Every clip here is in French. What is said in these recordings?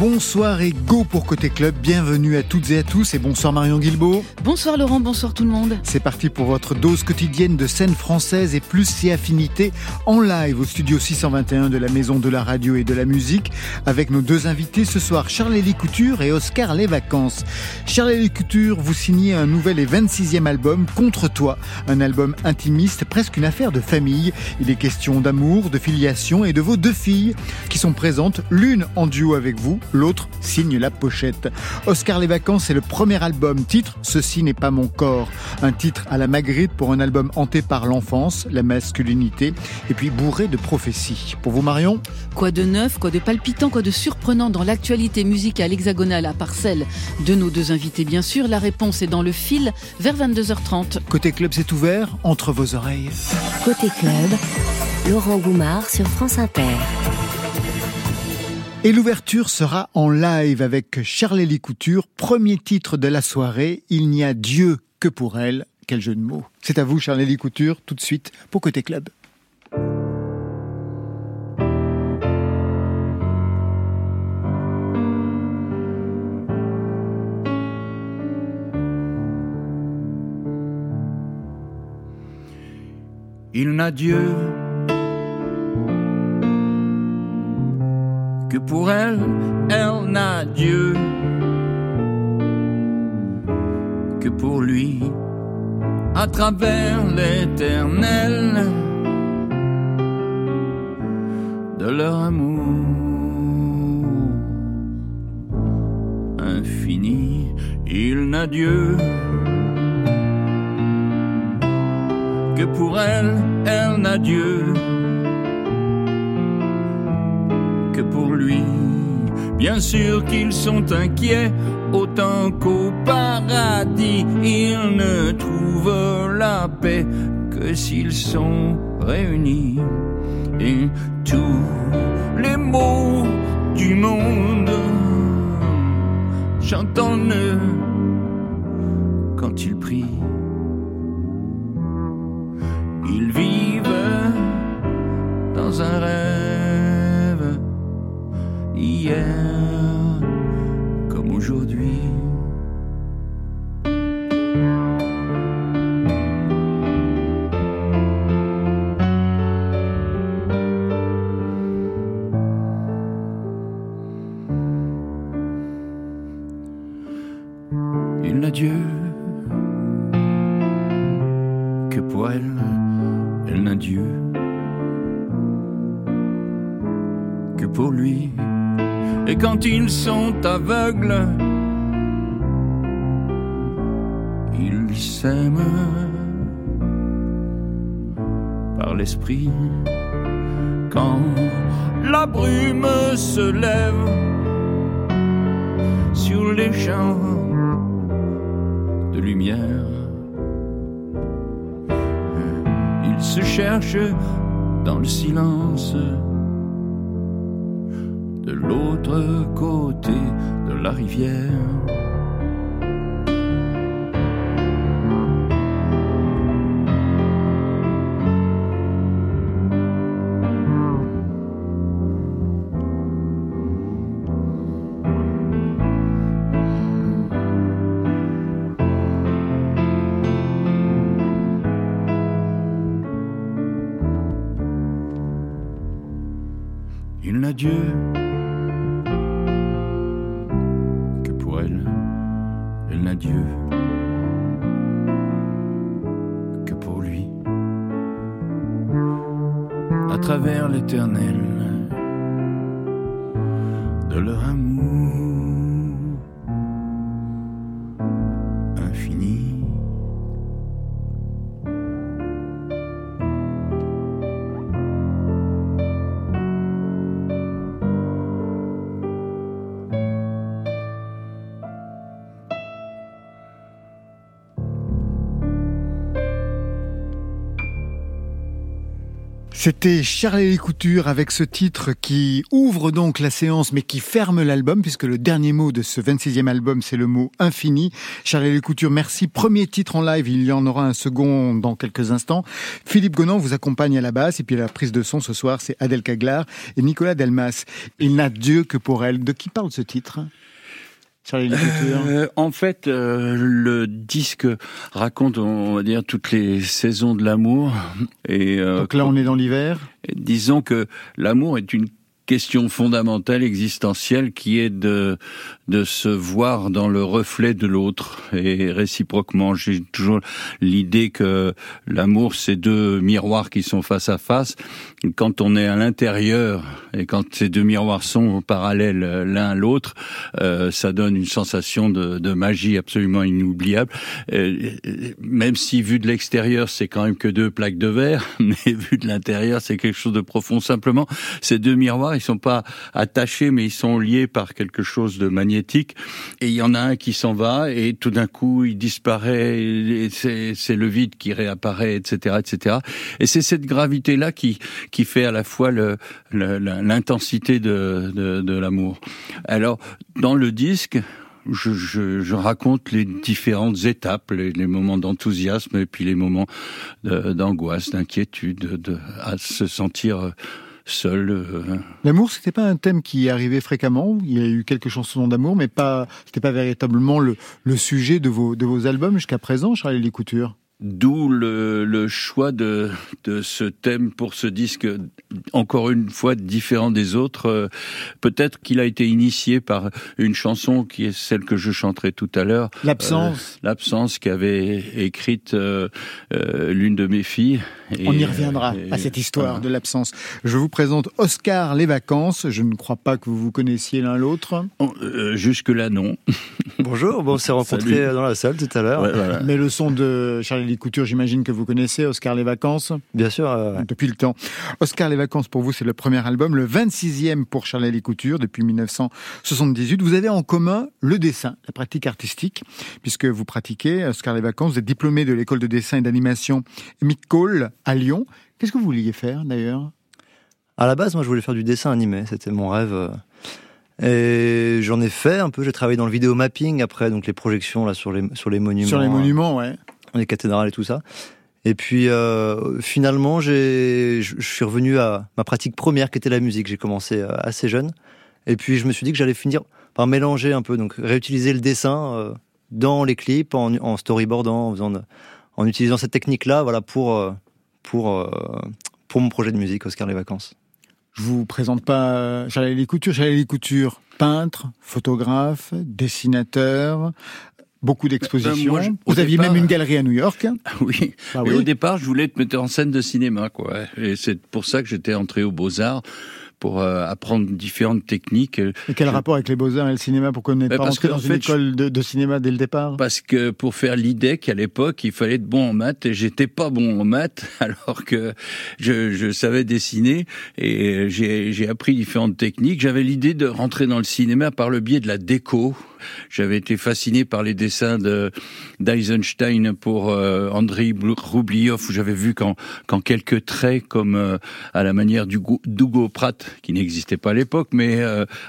Bonsoir et go pour Côté Club. Bienvenue à toutes et à tous et bonsoir Marion Guilbeault. Bonsoir Laurent, bonsoir tout le monde. C'est parti pour votre dose quotidienne de scène française et plus ses affinités en live au studio 621 de la Maison de la Radio et de la Musique avec nos deux invités ce soir, Charles-Élie Couture et Oscar Les Vacances. Charles-Élie Couture, vous signez un nouvel et 26e album, Contre toi, un album intimiste, presque une affaire de famille. Il est question d'amour, de filiation et de vos deux filles qui sont présentes, l'une en duo avec vous, l'autre signe la pochette. Oscar Les Vacances est le premier album, titre Ceci n'est pas mon corps. Un titre à la Magritte pour un album hanté par l'enfance, la masculinité, et puis bourré de prophéties. Pour vous Marion Quoi de neuf, quoi de palpitant, quoi de surprenant dans l'actualité musicale hexagonale à part celle de nos deux invités bien sûr La réponse est dans le fil vers 22h30. Côté club c'est ouvert entre vos oreilles. Côté club, Laurent Goumard sur France Inter. Et l'ouverture sera en live avec Charlélie Couture, premier titre de la soirée, Il n'y a Dieu que pour elle. Quel jeu de mots. C'est à vous Charlélie Couture, tout de suite pour Côté Club. Il n'a Dieu que pour elle, elle n'a Dieu que pour lui, à travers l'éternel de leur amour infini. Il n'a Dieu que pour elle, elle n'a Dieu pour lui. Bien sûr qu'ils sont inquiets, autant qu'au paradis, ils ne trouvent la paix que s'ils sont réunis. Et tous les mots du monde chantent en eux quand ils prient. Ils vivent sont aveugles, ils s'aiment par l'esprit. Quand la brume se lève sur les champs de lumière, ils se cherchent dans le silence de l'autre côté de la rivière. Travers C'était Charlie Couture avec ce titre qui ouvre donc la séance mais qui ferme l'album puisque le dernier mot de ce 26e album c'est le mot infini. Charlie Couture, merci. Premier titre en live, il y en aura un second dans quelques instants. Philippe Gonan vous accompagne à la basse et puis la prise de son ce soir c'est Adèle Caglar et Nicolas Delmas. Il n'a Dieu que pour elle. De qui parle ce titre? Euh, en fait, euh, le disque raconte, on va dire, toutes les saisons de l'amour. Et euh, donc là, on est dans l'hiver? Disons que l'amour est une question fondamentale, existentielle, qui est de de se voir dans le reflet de l'autre et réciproquement. J'ai toujours l'idée que l'amour, c'est deux miroirs qui sont face à face. Quand on est à l'intérieur et quand ces deux miroirs sont parallèles l'un à l'autre, euh, ça donne une sensation de, de magie absolument inoubliable. Euh, même si vu de l'extérieur, c'est quand même que deux plaques de verre, mais vu de l'intérieur, c'est quelque chose de profond. Simplement, ces deux miroirs, ils sont pas attachés, mais ils sont liés par quelque chose de magnifique et il y en a un qui s'en va et tout d'un coup il disparaît et c'est le vide qui réapparaît etc etc et c'est cette gravité là qui qui fait à la fois l'intensité de, de, de l'amour. Alors dans le disque je, je, je, raconte les différentes étapes, les, les moments d'enthousiasme et puis les moments d'angoisse, d'inquiétude, de, à se sentir seul. Euh. L'amour, c'était pas un thème qui arrivait fréquemment. Il y a eu quelques chansons d'amour, mais pas, c'était pas véritablement le, sujet de vos, de vos albums jusqu'à présent, Charlie Couture. D'où le, le, choix de, de ce thème pour ce disque, encore une fois différent des autres. Euh, peut-être qu'il a été initié par une chanson qui est celle que je chanterai tout à l'heure. L'absence. Euh, L'absence qu'avait écrite euh, euh, l'une de mes filles. Et, On y reviendra et, à cette histoire de l'absence. Je vous présente Oscar Les Vacances. Je ne crois pas que vous vous connaissiez l'un l'autre. Oh, Jusque-là, non. Bonjour, bon, on s'est rencontrés Salut. dans la salle tout à l'heure. Ouais, voilà. Mais le son de Charlie les Coutures, j'imagine que vous connaissez Oscar les Vacances. Bien sûr. Euh... Depuis le temps. Oscar les Vacances, pour vous, c'est le premier album, le 26e pour Charlie les Coutures depuis 1978. Vous avez en commun le dessin, la pratique artistique, puisque vous pratiquez Oscar les Vacances. Vous êtes diplômé de l'école de dessin et d'animation Cole à Lyon. Qu'est-ce que vous vouliez faire d'ailleurs? À la base, moi, je voulais faire du dessin animé. C'était mon rêve. Et j'en ai fait un peu. J'ai travaillé dans le vidéo mapping après, donc les projections là sur les sur les monuments. Sur les monuments, ouais. Les cathédrales et tout ça. Et puis euh, finalement, j'ai, je suis revenu à ma pratique première qui était la musique. J'ai commencé euh, assez jeune. Et puis je me suis dit que j'allais finir par mélanger un peu, donc réutiliser le dessin euh, dans les clips, en, en storyboardant, en, faisant de, en utilisant cette technique-là, voilà pour euh, pour pour mon projet de musique Oscar les vacances. Je vous présente pas Charles Les Coutures. Charles Les Coutures, peintre, photographe, dessinateur, beaucoup d'expositions. Ben vous aviez départ, même une galerie à New York. Oui. Ah, oui. au départ, je voulais être metteur en scène de cinéma, quoi. Et c'est pour ça que j'étais entré aux Beaux Arts pour euh, apprendre différentes techniques. Et quel je... rapport avec les beaux-arts et le cinéma Pourquoi vous n'êtes pas rentré dans une fait, école de, de, cinéma dès le départ Parce que pour faire l'IDEC à l'époque, il fallait être bon en maths et j'étais pas bon en maths alors que je, je savais dessiner et j'ai appris différentes techniques. J'avais l'idée de rentrer dans le cinéma par le biais de la déco. J'avais été fasciné par les dessins de d'Eisenstein pour euh, Andrei Roubliov où j'avais vu qu'en qu quelques traits comme euh, à la manière du d'Hugo Pratt qui n'existait pas à l'époque mais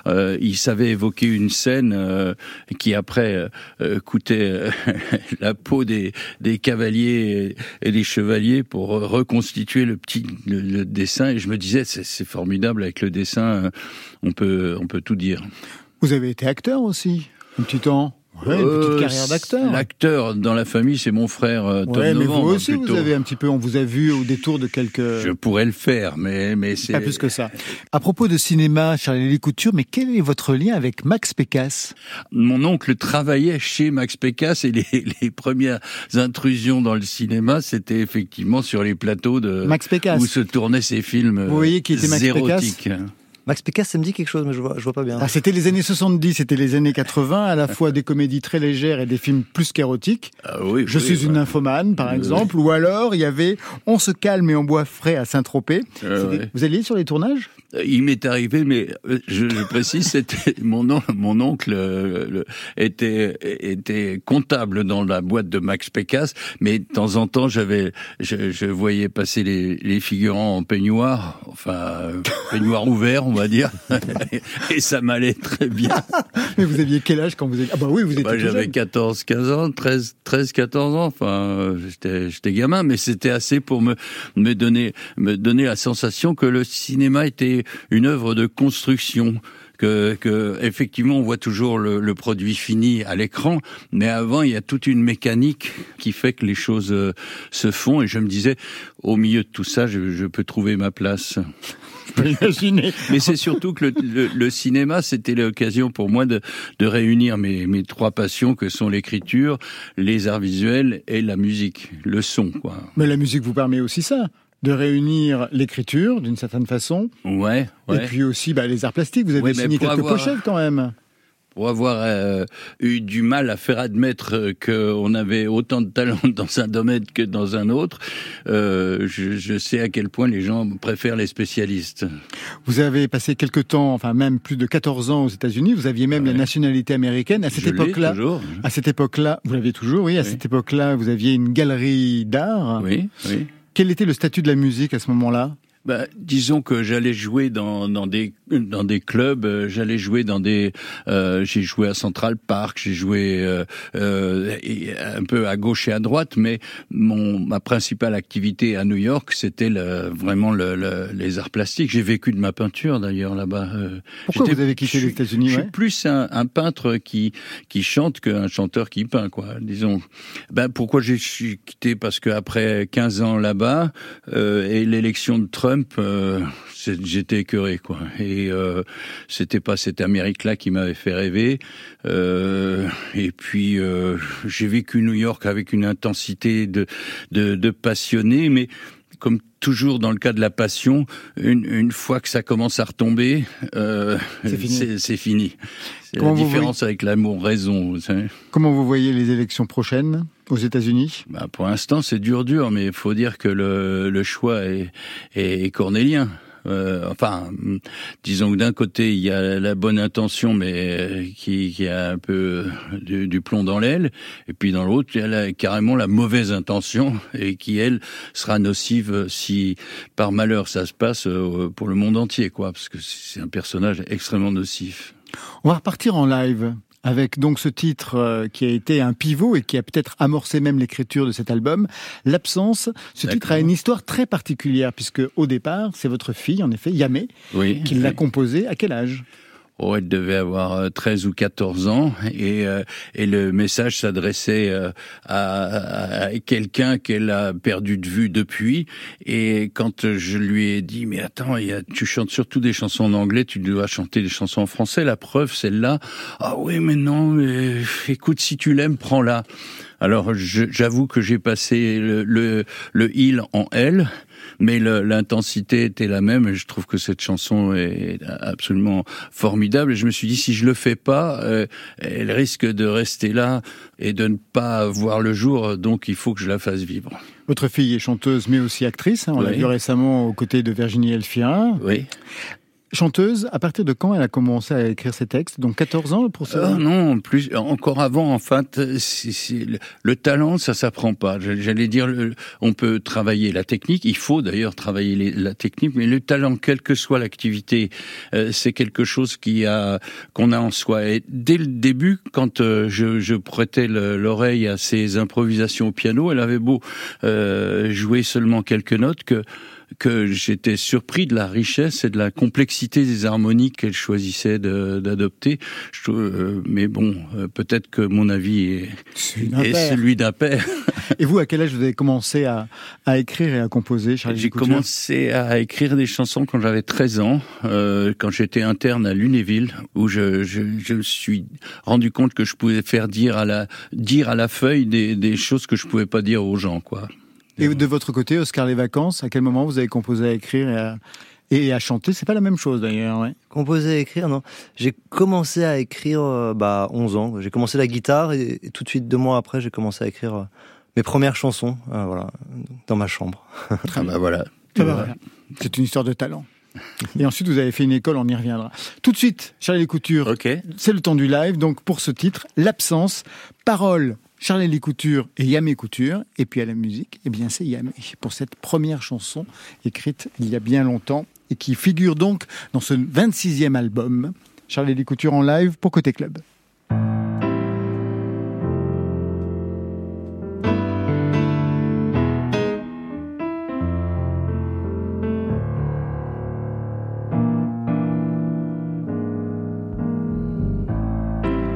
euh, il savait évoquer une scène euh, qui après euh, coûtait la peau des, des cavaliers et, des chevaliers pour reconstituer le petit le dessin et je me disais c'est formidable avec le dessin on peut on peut tout dire. Vous avez été acteur aussi? Un petit temps Ouais, une petite carrière d'acteur. L'acteur dans la famille, c'est mon frère euh, Tom ouais, mais Novembre, vous aussi, plutôt. vous avez un petit peu, on vous a vu au détour de quelques. Je pourrais le faire, mais mais c'est pas plus que ça. À propos de cinéma, Charlie Couture, mais quel est votre lien avec Max Pécasse Mon oncle travaillait chez Max Pécasse et les, les premières intrusions dans le cinéma, c'était effectivement sur les plateaux de Max Pécasse où se tournaient ces films. Vous voyez qui était Max érotiques. Pécasse Max Pécasse, ça me dit quelque chose, mais je vois, je vois pas bien. Ah, c'était les années 70, c'était les années 80, à la fois des comédies très légères et des films plus qu'érotiques. Ah, oui, je oui, suis oui. une nymphomane, par exemple. Ou alors, il y avait On se calme et on boit frais à Saint-Tropez. Euh, vous alliez sur les tournages? Il m'est arrivé, mais euh, je, je précise, c'était mon, on- mon oncle euh, le- était était comptable dans la boîte de Max Pécasse, mais de temps en temps, j'avais, je, je voyais passer les, les figurants en peignoir, enfin euh, peignoir ouvert, on va dire, et ça m'allait très bien. Mais vous aviez quel âge quand vous étiez Ah bah oui, vous étiez Bah, j'avais jeune. 14, 15 ans, 13, 13, 14 ans. Enfin, j'étais, j'étais gamin, mais c'était assez pour me, me donner, me donner la sensation que le cinéma était une œuvre de construction. Que, que effectivement on voit toujours le, le produit fini à l'écran, mais avant il y a toute une mécanique qui fait que les choses euh, se font. Et je me disais, au milieu de tout ça, je, je peux trouver ma place. Mais c'est surtout que le, le- le cinéma, c'était l'occasion pour moi de, de réunir mes, mes trois passions que sont l'écriture, les arts visuels et la musique, le son, quoi. Mais la musique vous permet aussi ça, de réunir l'écriture d'une certaine façon, Ouais, ouais. et puis aussi bah, les arts plastiques. Vous avez Ouais, signé quelques avoir- pochettes quand même. Pour avoir euh, eu du mal à faire admettre euh, qu'on avait autant de talent dans un domaine que dans un autre, euh, je, je sais à quel point les gens préfèrent les spécialistes. Vous avez passé quelques temps, enfin même plus de 14 ans aux États-Unis. Vous aviez même Ouais. la nationalité américaine. À cette époque-là, toujours. à cette époque-là, vous l'avez toujours, oui. À Oui. cette époque-là, vous aviez une galerie d'art. Oui, oui. Quel était le statut de la musique à ce moment-là? Bah, disons que j'allais jouer dans, dans des dans des clubs, euh, j'allais jouer dans des euh, j'ai joué à Central Park, j'ai joué euh, euh, et un peu à gauche et à droite, mais mon ma principale activité à New York, c'était le, vraiment le, le- les arts plastiques. J'ai vécu de ma peinture d'ailleurs là-bas. euh, Pourquoi vous avez quitté les États-Unis Je suis plus un, un peintre qui qui chante qu'un chanteur qui peint, quoi. Disons. Ben pourquoi j'ai quitté? Parce que après 15 ans là-bas euh, et l'élection de Trump, euh, j'étais écœuré, quoi. Et euh, c'était pas cette Amérique-là qui m'avait fait rêver. Euh, et puis j'ai vécu New York avec une intensité de de, de passionné, mais comme toujours dans le cas de la passion, une, une fois que ça commence à retomber, euh, C'est fini. c'est fini. La différence avec l'amour-raison. vous savez. Comment vous voyez les élections prochaines? Aux États-Unis Bah, pour l'instant, c'est dur, dur, mais il faut dire que le, le choix est, cornélien. Euh, enfin, disons que d'un côté il y a la bonne intention, mais euh, qui, qui a un peu du, du plomb dans l'aile, et puis dans l'autre il y a la- carrément la mauvaise intention et qui elle sera nocive si par malheur ça se passe euh, pour le monde entier, quoi, parce que c'est un personnage extrêmement nocif. On va repartir en live avec donc ce titre euh, qui a été un pivot et qui a peut-être amorcé même l'écriture de cet album, L'absence. Ce titre a une histoire très particulière puisque au départ, c'est votre fille, en effet, Yamé, Oui. qui l'a composé. À quel âge? Oh, elle devait avoir euh, 13 ou 14 ans et, euh, et le message s'adressait euh, à, quelqu'un qu'elle a perdu de vue depuis. Et quand je lui ai dit, mais attends, y a, tu chantes surtout des chansons en anglais, tu dois chanter des chansons en français, la preuve, celle-là. Ah oui, mais non, écoute, si tu l'aimes, prends-la. Alors j'avoue que j'ai passé le, le, le il en elle, mais l'intensité était la même. Et je trouve que cette chanson est absolument formidable. Et je me suis dit si je le fais pas, euh, elle risque de rester là et de ne pas voir le jour. Donc il faut que je la fasse vivre. Votre fille est chanteuse mais aussi actrice. hein. on l'a vu récemment aux côtés de Virginie Elfira. Oui. Chanteuse, à partir de quand elle a commencé à écrire ses textes? Donc 14 ans pour ça? Ah non, plus encore avant. En fait, c'est- c'est- le, le talent, ça s'apprend pas. J'allais dire, on peut travailler la technique. Il faut d'ailleurs travailler la technique, mais le talent, quelle que soit l'activité, euh, c'est quelque chose qui a qu'on a en soi. Et dès le début, quand euh, je, je prêtais le- l'oreille à ses improvisations au piano, elle avait beau euh, jouer seulement quelques notes que que j'étais surpris de la richesse et de la complexité des harmonies qu'elle choisissait d'adopter. Euh, mais bon, euh, peut-être que mon avis est, est celui d'un père. Et vous, à quel âge vous avez commencé à, à écrire et à composer, Charlie J'ai commencé à écrire des chansons quand j'avais 13 ans, euh, quand j'étais interne à Lunéville, où je, je, je me suis rendu compte que je pouvais faire dire à la, dire à la feuille des, des choses que je pouvais pas dire aux gens, quoi. Et de votre côté, Oscar Les Vacances, à quel moment vous avez composé à écrire et à, et à chanter? C'est pas la même chose d'ailleurs. Ouais. Composer et écrire, non. J'ai commencé à écrire euh, bah 11 ans. J'ai commencé la guitare et, et tout de suite deux mois après, j'ai commencé à écrire euh, mes premières chansons, euh, voilà, dans ma chambre. Ah bah voilà. Ah bah. C'est une histoire de talent. Et ensuite, vous avez fait une école, on y reviendra. Tout de suite, Charlie Couture, Ok. c'est le temps du live. Donc, pour ce titre, l'absence, parole, Charlie Couture et Yamé Couture. Et puis à la musique, eh bien, c'est Yamé. Pour cette première chanson écrite il y a bien longtemps et qui figure donc dans ce 26e album. Charlie Couture en live pour Côté Club.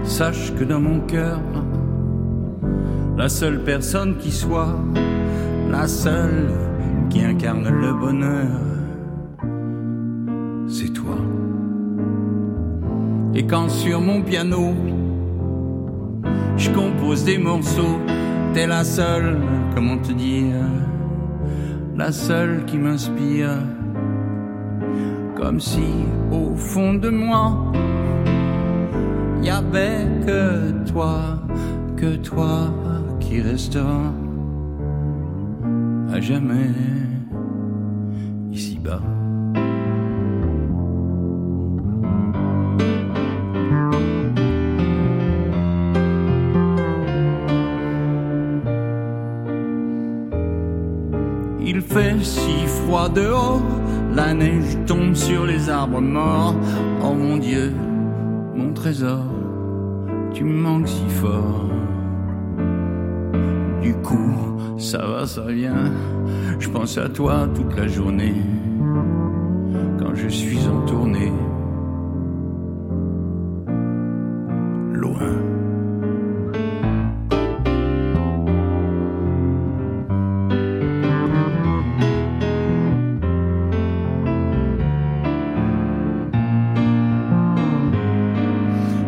Sache que dans mon cœur, la seule personne qui soit, la seule qui incarne le bonheur, c'est toi. Et quand sur mon piano, je compose des morceaux, t'es la seule, comment te dire, la seule qui m'inspire, comme si au fond de moi, y avait que toi, que toi qui restera à jamais ici-bas. Il fait si froid dehors, la neige tombe sur les arbres morts. Oh mon Dieu, mon trésor, tu me manques si fort. Du coup, ça va, ça vient. Je pense à toi toute la journée. Quand je suis en tournée. Loin.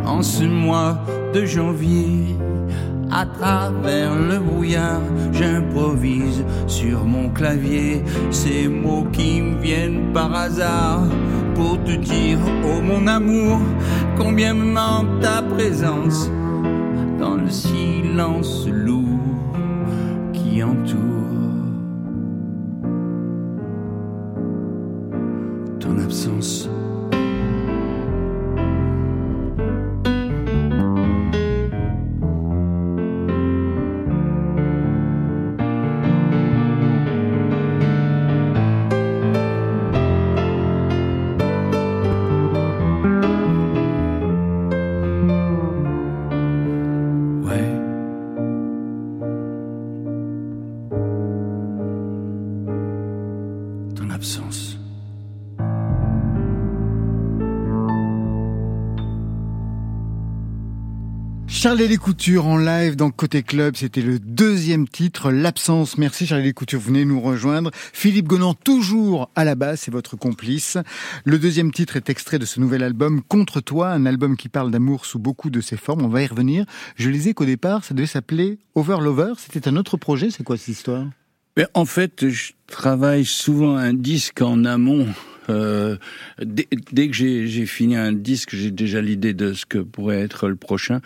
En ce mois de janvier, à travers j'improvise sur mon clavier. Ces mots qui me viennent par hasard pour te dire, oh mon amour, combien me manque ta présence dans le silence Charlie Les Coutures en live dans Côté Club, c'était le deuxième titre, L'absence. Merci Charlie Les Coutures, venez nous rejoindre. Philippe Gonan, toujours à la basse, c'est votre complice. Le deuxième titre est extrait de ce nouvel album, Contre toi, un album qui parle d'amour sous beaucoup de ses formes. On va y revenir. Je lisais qu'au départ, ça devait s'appeler Over Lover. C'était un autre projet, c'est quoi cette histoire? En fait, je travaille souvent un disque en amont. Euh, dès, que j'ai j'ai fini un disque, j'ai déjà l'idée de ce que pourrait être le prochain.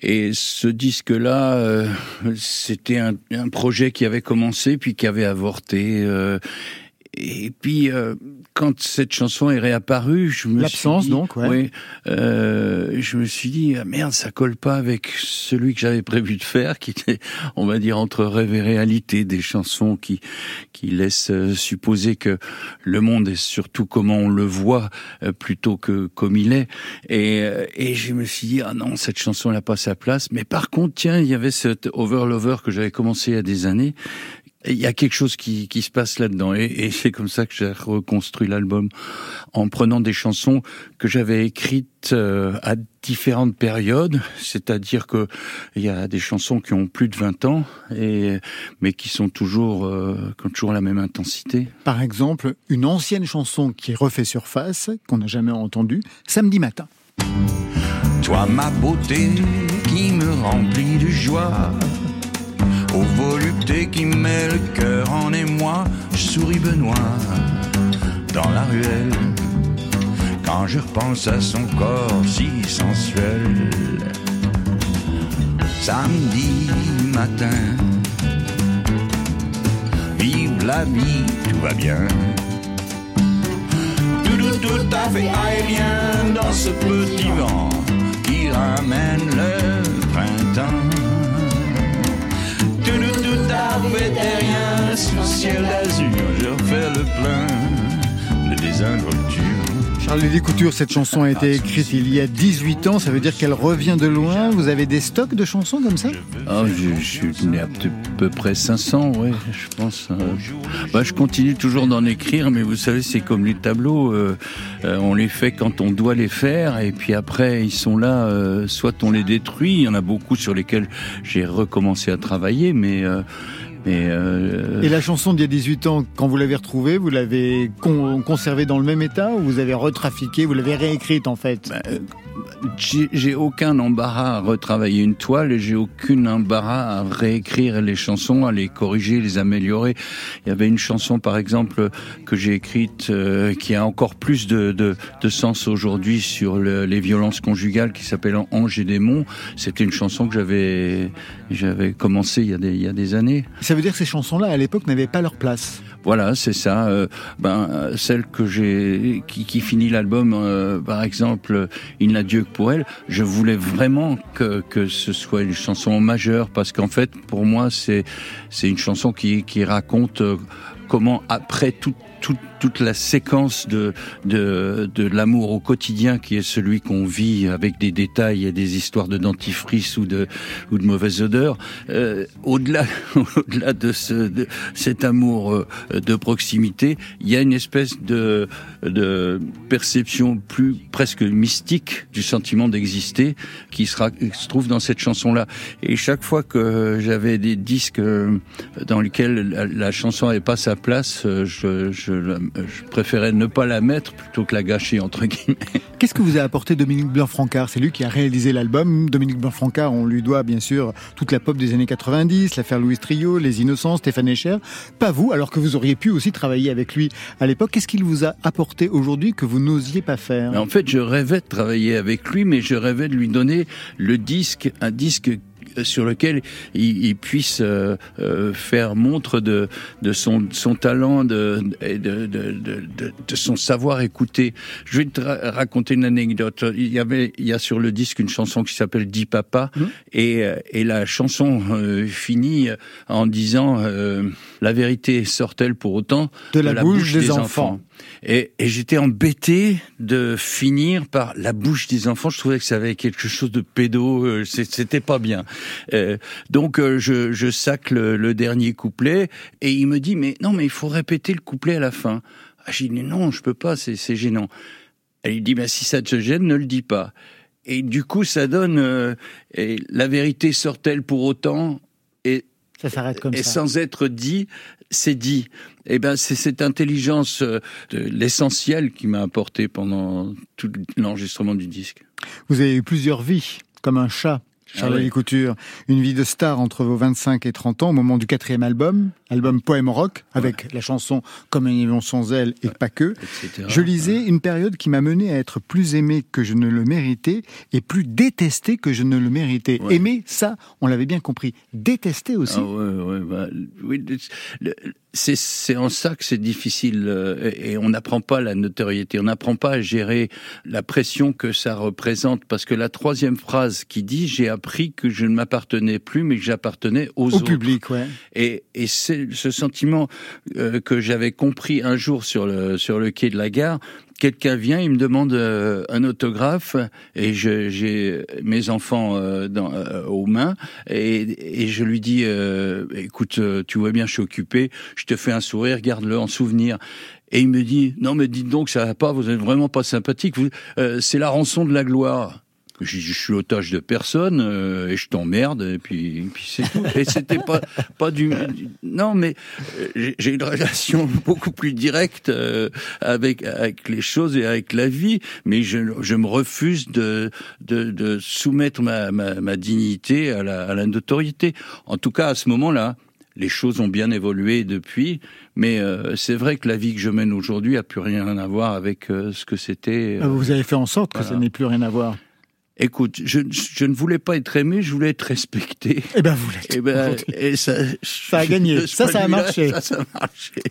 Et ce disque-là, euh, c'était un, un projet qui avait commencé puis qui avait avorté. euh, et puis, euh, quand cette chanson est réapparue, je me suis L'absence, dit- donc, ouais. Oui, euh, je me suis dit ah, merde, ça colle pas avec celui que j'avais prévu de faire, qui était, on va dire, entre rêve et réalité, des chansons qui qui laissent euh, supposer que le monde est surtout comment on le voit euh, plutôt que comme il est. Et euh, et je me suis dit ah non, cette chanson n'a pas sa place. Mais par contre, tiens, il y avait cet Over Lover que j'avais commencé il y a des années. Il y a quelque chose qui, qui se passe là-dedans et, et c'est comme ça que j'ai reconstruit l'album en prenant des chansons que j'avais écrites euh, à différentes périodes, c'est-à-dire que il y a des chansons qui ont plus de 20 ans et mais qui sont toujours euh, qui ont toujours la même intensité. Par exemple, une ancienne chanson qui refait surface, qu'on n'a jamais entendue, samedi matin. Toi ma beauté qui me remplit de joie Aux voluptés qui met le cœur en émoi Je souris Benoît dans la ruelle. Quand je repense à son corps si sensuel Samedi matin Vive la vie, tout va bien. Tout, tout à fait aérien dans ce petit vent qui ramène le fait aérien sous le ciel d'azur, je refais le plein de désinvolture. Charles Couture, cette chanson a été écrite il y a 18 ans, ça veut dire qu'elle revient de loin. Vous avez des stocks de chansons comme ça? Oh, je, je, suis à peu près 500, ouais, je pense. Euh. Bah, je continue toujours d'en écrire, mais vous savez, c'est comme les tableaux, euh, euh, on les fait quand on doit les faire, et puis après, ils sont là, euh, soit on les détruit, il y en a beaucoup sur lesquels j'ai recommencé à travailler, mais et, euh... Et la chanson d'il y a 18 ans, quand vous l'avez retrouvée, vous l'avez con conservée dans le même état ou vous avez retrafiqué, vous l'avez réécrite en fait? Bah, J'ai aucun embarras à retravailler une toile et j'ai aucun embarras à réécrire les chansons, à les corriger, les améliorer. Il y avait une chanson par exemple que j'ai écrite euh, qui a encore plus de, de, sens aujourd'hui sur le, les violences conjugales qui s'appelle Ange et démon. C'était une chanson que j'avais j'avais commencé il y a des, il y a des années. Ça veut dire que ces chansons-là, à l'époque, n'avaient pas leur place. Voilà, c'est ça. Euh, ben, celle que j'ai, qui, qui finit l'album, euh, par exemple, Il n'a Dieu que pour elle. Je voulais vraiment que que ce soit une chanson majeure parce qu'en fait, pour moi, c'est c'est une chanson qui qui raconte euh, comment après toute toute toute la séquence de, de, de l'amour au quotidien qui est celui qu'on vit avec des détails et des histoires de dentifrice ou de, ou de mauvaises odeurs, euh, au-delà au-delà de, ce, de cet amour euh, de proximité, il y a une espèce de, de perception plus presque mystique du sentiment d'exister qui sera, se trouve dans cette chanson-là. Et chaque fois que j'avais des disques euh, dans lesquels la, la chanson n'avait pas sa place, euh, je, je, je préférais ne pas la mettre plutôt que la gâcher, entre guillemets. Qu'est-ce que vous a apporté Dominique Blanc-Francard C'est lui qui a réalisé l'album. Dominique Blanc-Francard, on lui doit bien sûr toute la pop des années 90, l'affaire Louis Trio, Les Innocents, Stéphane Echer. Pas vous, alors que vous auriez pu aussi travailler avec lui à l'époque. Qu'est-ce qu'il vous a apporté aujourd'hui que vous n'osiez pas faire? En fait, je rêvais de travailler avec lui, mais je rêvais de lui donner le disque, un disque sur lequel il, il puisse euh, euh, faire montre de, de son, son talent, de, de, de, de, de son savoir écouter. Je vais te raconter une anecdote. Il y avait, il y a sur le disque une chanson qui s'appelle Dis Papa, mmh. et, euh, et la chanson euh, finit en disant euh, La vérité sort-elle pour autant de la, bouche, bouche, des, des enfants. enfants. Et, et j'étais embêté de finir par la bouche des enfants. Je trouvais que ça avait quelque chose de pédo. C'était pas bien. Euh, donc euh, je, je sacle le, le, dernier couplet et il me dit mais non mais il faut répéter le couplet à la fin. Ah, J'ai dit non je peux pas c'est gênant. Et il dit bah si ça te gêne ne le dis pas. Et du coup ça donne euh, et la vérité sort-elle pour autant? Et ça s'arrête comme et ça. sans être dit, c'est dit. Eh ben, c'est cette intelligence de l'essentiel qui m'a apporté pendant tout l'enregistrement du disque. Vous avez eu plusieurs vies, comme un chat. Ah oui. Couture, une vie de star entre vos 25 et 30 ans au moment du quatrième album, album Poème rock, avec ouais. la chanson Comme un avion sans aile et ouais. pas que. Etc. Je lisais une période qui m'a mené à être plus aimé que je ne le méritais et plus détesté que je ne le méritais. Aimer, ça, on l'avait bien compris. Détester aussi. Ah ouais, bah, oui, c'est en ça que c'est difficile euh, et on n'apprend pas la notoriété, on n'apprend pas à gérer la pression que ça représente parce que la troisième phrase qui dit j'ai appris que je ne m'appartenais plus mais que j'appartenais aux Au autres. public, ouais. Et, et c'est ce sentiment euh, que j'avais compris un jour sur le sur le quai de la gare quelqu'un vient, il me demande euh, un autographe et j'ai mes enfants euh, dans, euh, aux mains et, et, je lui dis écoute, tu vois bien, je suis occupé, je te fais un sourire, garde-le en souvenir. Et il me dit non mais dites donc ça va pas, vous êtes vraiment pas sympathique, c'est la rançon de la gloire. Je, je suis otage de personne euh, et je t'emmerde et puis, et puis c'est tout. Et c'était pas pas du non mais euh, j'ai une relation beaucoup plus directe euh, avec avec les choses et avec la vie, mais je, je me refuse de de, de soumettre ma, ma, ma dignité à la, à la notoriété. En tout cas à ce moment-là. Les choses ont bien évolué depuis, mais euh, c'est vrai que la vie que je mène aujourd'hui a plus rien à voir avec euh, ce que c'était. Euh, Vous avez fait en sorte voilà. que ça n'ait plus rien à voir. Écoute, je, je, ne voulais pas être aimé, je voulais être respecté. Eh ben, vous l'êtes. Eh ben, et ça, ça a gagné. Ça, ça a marché. Ça, ça a marché.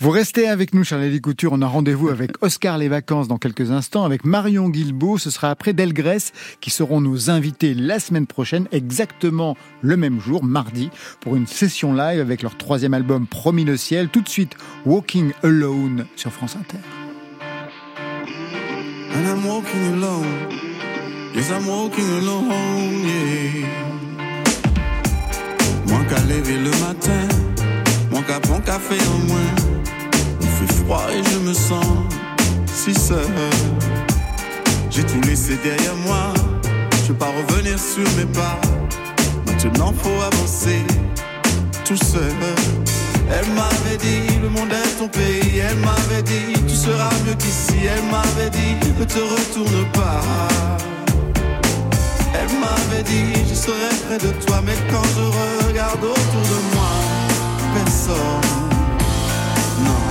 Vous restez avec nous, Charlie Couture. On a rendez-vous avec Oscar Les Vacances dans quelques instants, avec Marion Guilbeault. Ce sera après Delgrès, qui seront nos invités la semaine prochaine, exactement le même jour, mardi, pour une session live avec leur troisième album Promis le ciel. Tout de suite, Walking Alone sur France Inter. And I'm walking alone. Yes, I'm walking alone, yeah. Moins qu'à lever le matin, moins qu'à prendre café en moins. Il fait froid et je me sens si seul. J'ai tout laissé derrière moi, je veux pas revenir sur mes pas. Maintenant faut avancer tout seul. Elle m'avait dit, le monde est ton pays. Elle m'avait dit, tu seras mieux qu'ici. Elle m'avait dit, ne te retourne pas. M'avait dit, je serai près de toi. Mais quand je regarde autour de moi, personne. Non.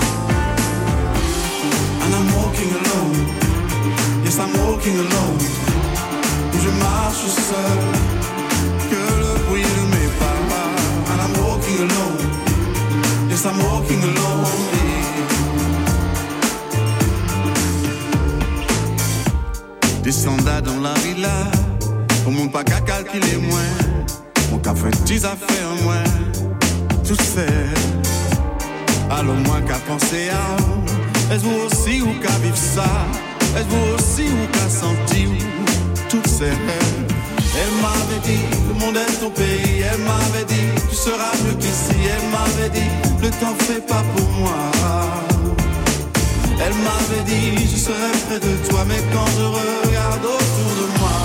And I'm walking alone. Yes, I'm walking alone. Je marche seul. Que le bruit de mes pas. And I'm walking alone. Yes, I'm walking alone. Descenda dans la villa, au monde pas qu'à calculer moins. Mon café, 10 affaires moins, tout seul. Alors moins qu'à penser à, est-ce vous aussi ou qu'à vivre ça? Est-ce vous aussi ou qu'à sentir tout seul? Elle m'avait dit, le monde est ton pays. Elle m'avait dit, tu seras mieux qu'ici. Elle m'avait dit, le temps fait pas pour moi. Elle m'avait dit, je serai près de toi. Mais quand je regarde autour de moi,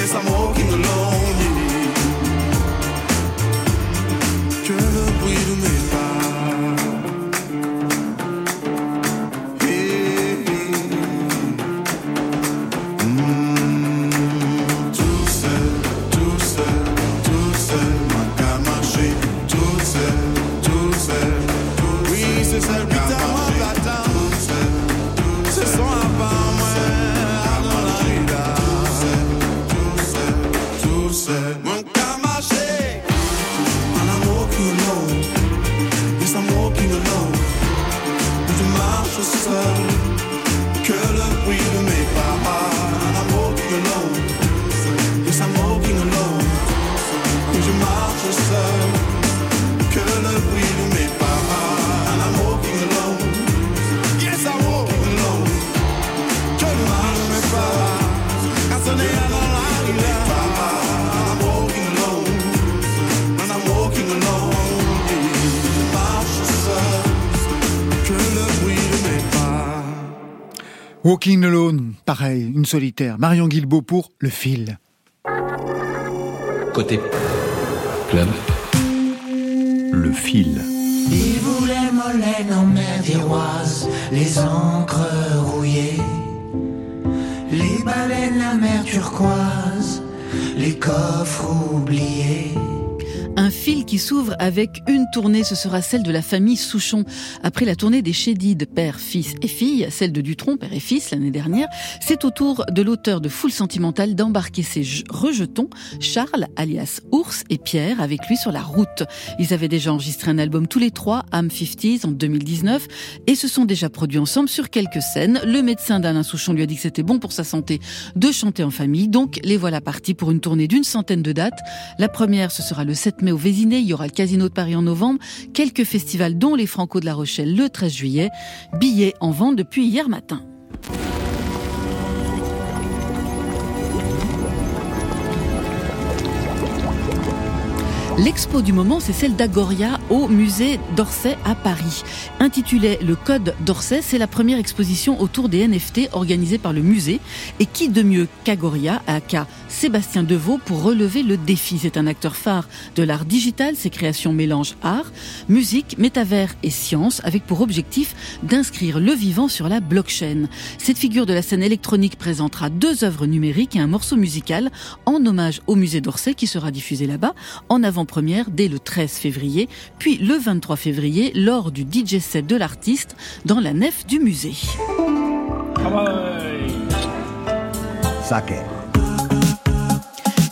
Yes, I'm walking alone. Walking Alone, pareil, une solitaire. Marion Guilbeault pour Le Fil. Côté club, le fil. Il voulait Molène en mer d'Iroise, les encres rouillées, les baleines, la mer turquoise, les coffres oubliés. Un fil qui s'ouvre avec une tournée, ce sera celle de la famille Souchon. Après la tournée des Chédides, père, fils et fille, celle de Dutronc, père et fils l'année dernière, c'est au tour de l'auteur de Foule Sentimentale d'embarquer ses je- rejetons, Charles, alias Ours et Pierre, avec lui sur la route. Ils avaient déjà enregistré un album tous les trois, Am 50s, en 2019, et se sont déjà produits ensemble sur quelques scènes. Le médecin d'Alain Souchon lui a dit que c'était bon pour sa santé de chanter en famille, donc les voilà partis pour une tournée d'une centaine de dates. La première, ce sera le 7 mai au Vésiné, il y aura le Casino de Paris en novembre, quelques festivals dont les Franco de la Rochelle le 13 juillet, billets en vente depuis hier matin. L'expo du moment, c'est celle d'Agoria au musée d'Orsay à Paris. Intitulée Le Code d'Orsay, c'est la première exposition autour des NFT organisée par le musée. Et qui de mieux qu'Agoria, aka Sébastien Deveau, pour relever le défi C'est un acteur phare de l'art digital. Ses créations mélangent art, musique, métavers et science, avec pour objectif d'inscrire le vivant sur la blockchain. Cette figure de la scène électronique présentera deux œuvres numériques et un morceau musical en hommage au musée d'Orsay qui sera diffusé là-bas en avant-première dès le 13 février, puis le 23 février lors du DJ set de l'artiste dans la nef du musée. Sake.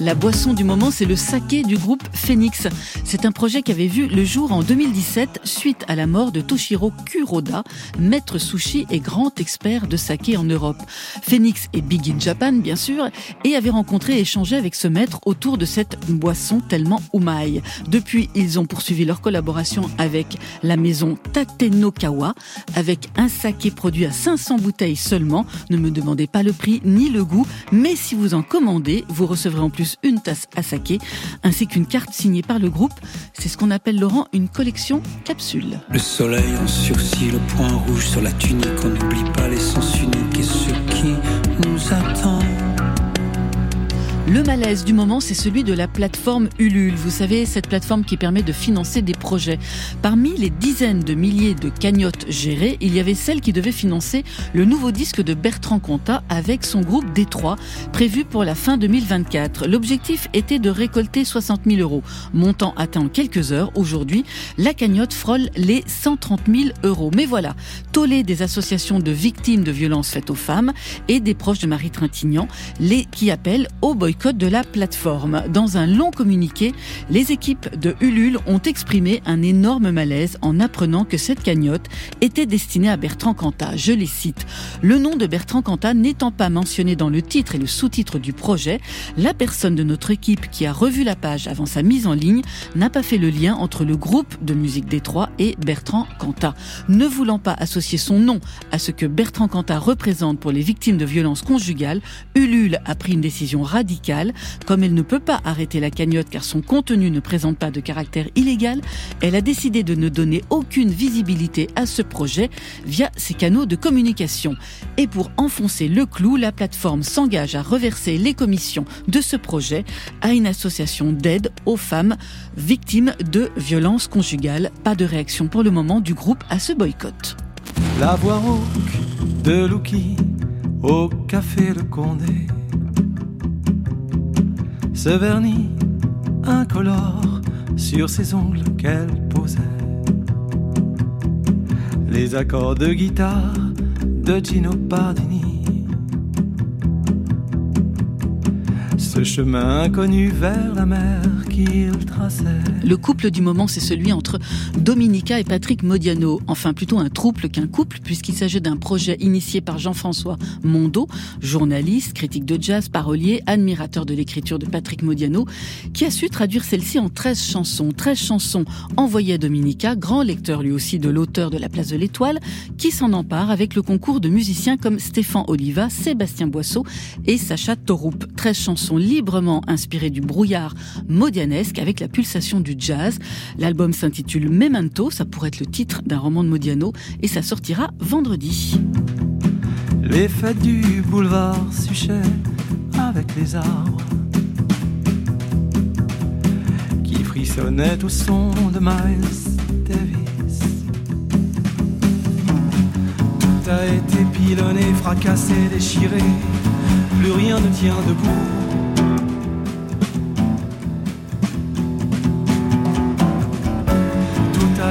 La boisson du moment, c'est le saké du groupe Phoenix. C'est un projet qui avait vu le jour en 2017 suite à la mort de Toshiro Kuroda, maître sushi et grand expert de saké en Europe. Phoenix est big in Japan, bien sûr, et avait rencontré et échangé avec ce maître autour de cette boisson tellement umai. Depuis, ils ont poursuivi leur collaboration avec la maison Tatenokawa, avec un saké produit à 500 bouteilles seulement. Ne me demandez pas le prix ni le goût, mais si vous en commandez, vous recevrez en plus une tasse à saké, ainsi qu'une carte signée par le groupe. C'est ce qu'on appelle, Laurent, une collection capsule. Le soleil en sursis, le point rouge sur la tunique. On n'oublie pas l'essence unique et ce qui. Le malaise du moment, c'est celui de la plateforme Ulule. Vous savez, cette plateforme qui permet de financer des projets. Parmi les dizaines de milliers de cagnottes gérées, il y avait celle qui devait financer le nouveau disque de Bertrand Cantat avec son groupe Détroit, prévu pour la fin 2024. L'objectif était de récolter 60 000 euros. Montant atteint en quelques heures. Aujourd'hui, la cagnotte frôle les 130 000 euros. Mais voilà, tollé des associations de victimes de violences faites aux femmes et des proches de Marie Trintignant, les qui appellent au boycott de la plateforme. Dans un long communiqué, les équipes de Ulule ont exprimé un énorme malaise en apprenant que cette cagnotte était destinée à Bertrand Cantat. Je les cite. Le nom de Bertrand Cantat n'étant pas mentionné dans le titre et le sous-titre du projet, la personne de notre équipe qui a revu la page avant sa mise en ligne n'a pas fait le lien entre le groupe de musique Détroit et Bertrand Cantat. Ne voulant pas associer son nom à ce que Bertrand Cantat représente pour les victimes de violences conjugales, Ulule a pris une décision radicale comme elle ne peut pas arrêter la cagnotte car son contenu ne présente pas de caractère illégal, elle a décidé de ne donner aucune visibilité à ce projet via ses canaux de communication. Et pour enfoncer le clou, la plateforme s'engage à reverser les commissions de ce projet à une association d'aide aux femmes victimes de violences conjugales. Pas de réaction pour le moment du groupe à ce boycott. Ce vernis incolore sur ses ongles qu'elle posait. Les accords de guitare de Gino Pardini. Ce chemin inconnu vers la mer. Le couple du moment, c'est celui entre Dominica et Patrick Modiano. Enfin, plutôt un trouble qu'un couple, puisqu'il s'agit d'un projet initié par Jean-François Mondo, journaliste, critique de jazz, parolier, admirateur de l'écriture de Patrick Modiano, qui a su traduire celle-ci en 13 chansons. 13 chansons envoyées à Dominica, grand lecteur lui aussi de l'auteur de La Place de l'Étoile, qui s'en empare avec le concours de musiciens comme Stéphane Oliva, Sébastien Boisseau et Sacha Toroup. 13 chansons librement inspirées du brouillard avec la pulsation du jazz. L'album s'intitule Memento, ça pourrait être le titre d'un roman de Modiano, et ça sortira vendredi. Les fêtes du boulevard Suchet avec les arbres qui frissonnaient au son de Miles Davis. Tout a été pilonné, fracassé, déchiré, plus rien ne tient debout.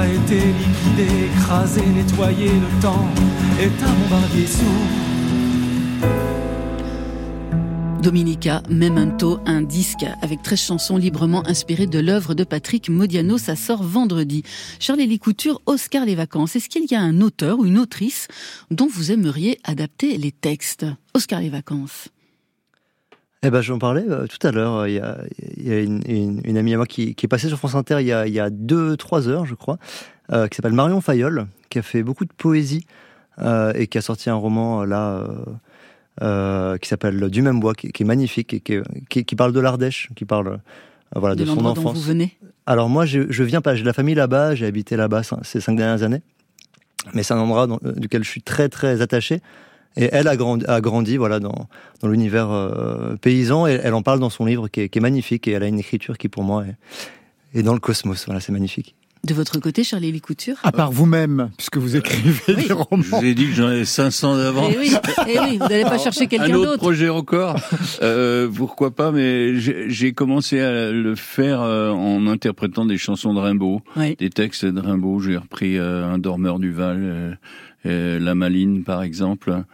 Été liquidé, écrasé, nettoyé, le temps est un bombardier sourd. Dominica, Memento, un disque avec 13 chansons librement inspirées de l'œuvre de Patrick Modiano. Ça sort vendredi. Charles Couture, Oscar les vacances. Est-ce qu'il y a un auteur ou une autrice dont vous aimeriez adapter les textes? Oscar les vacances. Eh ben, j'en parlais euh, tout à l'heure. Il y a, il y a une, une- une amie à moi qui, qui est passée sur France Inter il y a, il y a deux, trois heures, je crois, euh, qui s'appelle Marion Fayolle, qui a fait beaucoup de poésie euh, et qui a sorti un roman euh, là qui s'appelle Du même bois, qui, qui est magnifique et qui, qui, qui parle de l'Ardèche, qui parle voilà, de, de, son l'endroit dont enfance. vous venez Alors moi, je, je viens pas, j'ai de la famille là-bas, j'ai habité là-bas ces cinq dernières années, mais c'est un endroit dans- duquel je suis très très attaché. Et elle a grandi, a grandi voilà, dans, dans l'univers euh, paysan, et elle en parle dans son livre qui est, qui est magnifique, et elle a une écriture qui pour moi est, est dans le cosmos, voilà, c'est magnifique. De votre côté, Charlie Couture À part vous-même, puisque vous écrivez des Je romans. vous ai dit que j'en ai 500 d'avance. Eh oui, eh oui, vous n'allez pas chercher Un quelqu'un autre d'autre. projet encore, euh, pourquoi pas, mais j'ai commencé à le faire euh, en interprétant des chansons de Rimbaud, Oui. des textes de Rimbaud. J'ai repris euh, Un dormeur du Val, euh, euh, La Maline par exemple.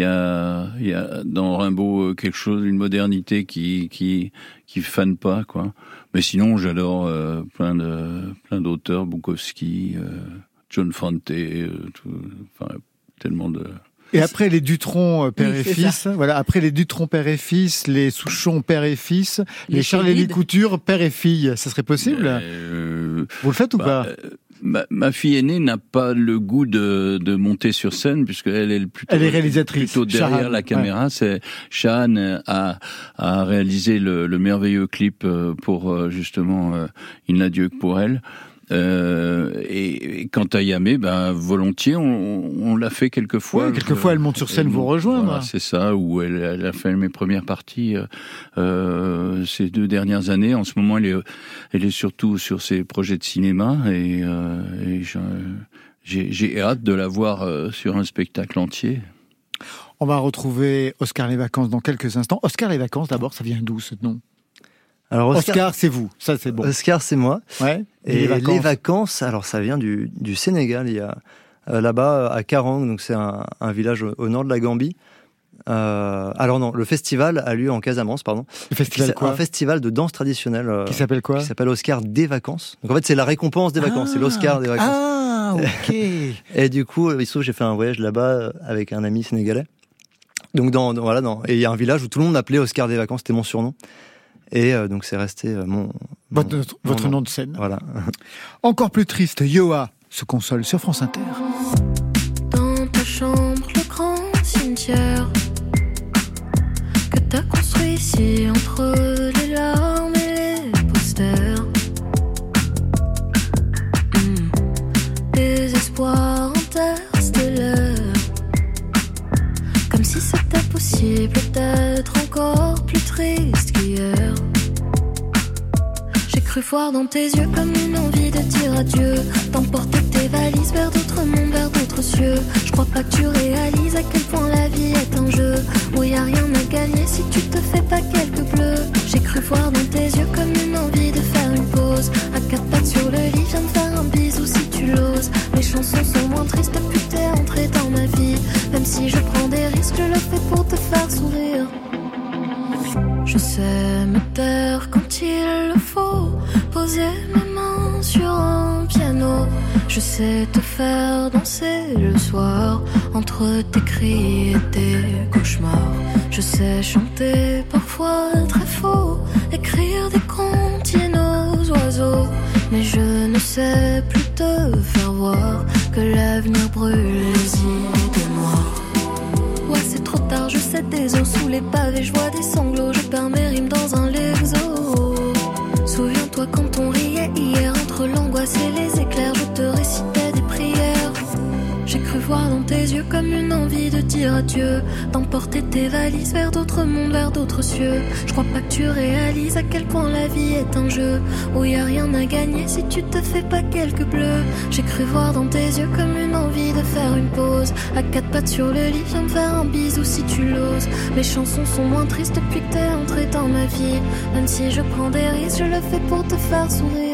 Il y a, il y a dans Rimbaud euh, quelque chose, une modernité qui qui qui fane pas quoi. Mais sinon, j'adore euh, plein de plein d'auteurs, Bukowski, euh, John Fante, tout- enfin tellement de Et après les Dutron père Oui, et fils, voilà, après les Dutron père et fils, les Souchon père et fils, les, Les. Couture père et fille, ça serait possible? Euh, Vous le faites ou bah, pas? euh, ma, ma fille aînée n'a pas le goût de, de monter sur scène puisque elle est plutôt Elle est réalisatrice, plutôt derrière Shahan, la caméra. C'est Shahan a, a réalisé le, le merveilleux clip euh, pour euh, justement euh, Il n'a Dieu que pour elle. Euh, et, et quant à Yamé, ben volontiers, on, on l'a fait quelques fois. Oui, quelquefois, elle monte sur scène vous rejoindre. Voilà, c'est ça, où elle, elle a fait mes premières parties euh, euh, ces deux dernières années. En ce moment, elle est, elle est surtout sur ses projets de cinéma et, euh, j'ai hâte de la voir sur un spectacle entier. On va retrouver Oscar les vacances dans quelques instants. Oscar les vacances, d'abord, ça vient d'où ce nom? Alors Oscar, c'est vous, ça c'est bon. Oscar, c'est moi. Ouais. Et les vacances, alors ça vient du, du Sénégal. Il y a euh, là-bas à Karang, donc c'est un, un village au, au nord de la Gambie. Euh, alors non, le festival a lieu en Casamance, pardon. Le festival quoi Un festival de danse traditionnelle. euh, Qui s'appelle quoi Qui s'appelle Oscar des vacances. Donc en fait, c'est la récompense des vacances, c'est l'Oscar des vacances. Ah, ok. Et du coup, il se trouve, j'ai fait un voyage là-bas euh, avec un ami sénégalais. Donc dans, dans- voilà, dans, et il y a un village où tout le monde m'appelait Oscar des vacances, c'était mon surnom. Et euh, donc c'est resté euh, mon, votre, mon- votre mon nom de scène. Voilà. Encore plus triste, Yoa se console sur France Inter. Dans ta chambre, le grand cimetière que t'as construit ici entre les larmes et les posters. Hmm. Désespoir interstellaire. Comme si c'était possible d'être encore plus triste J'ai cru voir dans tes yeux comme une envie de dire adieu, d'emporter tes valises vers d'autres mondes, vers d'autres cieux. Je crois pas que tu réalises à quel point la vie est un jeu où y a rien à gagner si tu te fais pas quelques bleus. J'ai cru voir dans tes yeux comme une envie de faire une pause, à quatre pattes sur le lit, viens de faire un bisou si tu l'oses. Les chansons sont moins tristes depuis t'es entré dans ma vie, même si je prends des risques, je le fais pour te faire sourire. Je sais me taire quand il le faut, poser mes mains sur un piano. Je sais te faire danser le soir entre tes cris et tes cauchemars. Je sais chanter parfois très faux, écrire des comptines aux oiseaux. Mais je ne sais plus te faire voir que l'avenir brûle les idées noires. Je sais des os sous les pavés, je vois des sanglots, je perds mes rimes dans un lexo. Souviens-toi quand on riait hier entre l'angoisse et les éclairs, je te voir dans tes yeux comme une envie de dire adieu, d'emporter tes valises vers d'autres mondes, vers d'autres cieux. Je crois pas que tu réalises à quel point la vie est un jeu où y a rien à gagner si tu te fais pas quelques bleus. J'ai cru voir dans tes yeux comme une envie de faire une pause, à quatre pattes sur le lit, viens me faire un bisou si tu l'oses. Les chansons sont moins tristes depuis que t'es entré dans ma vie, même si je prends des risques, je le fais pour te faire sourire.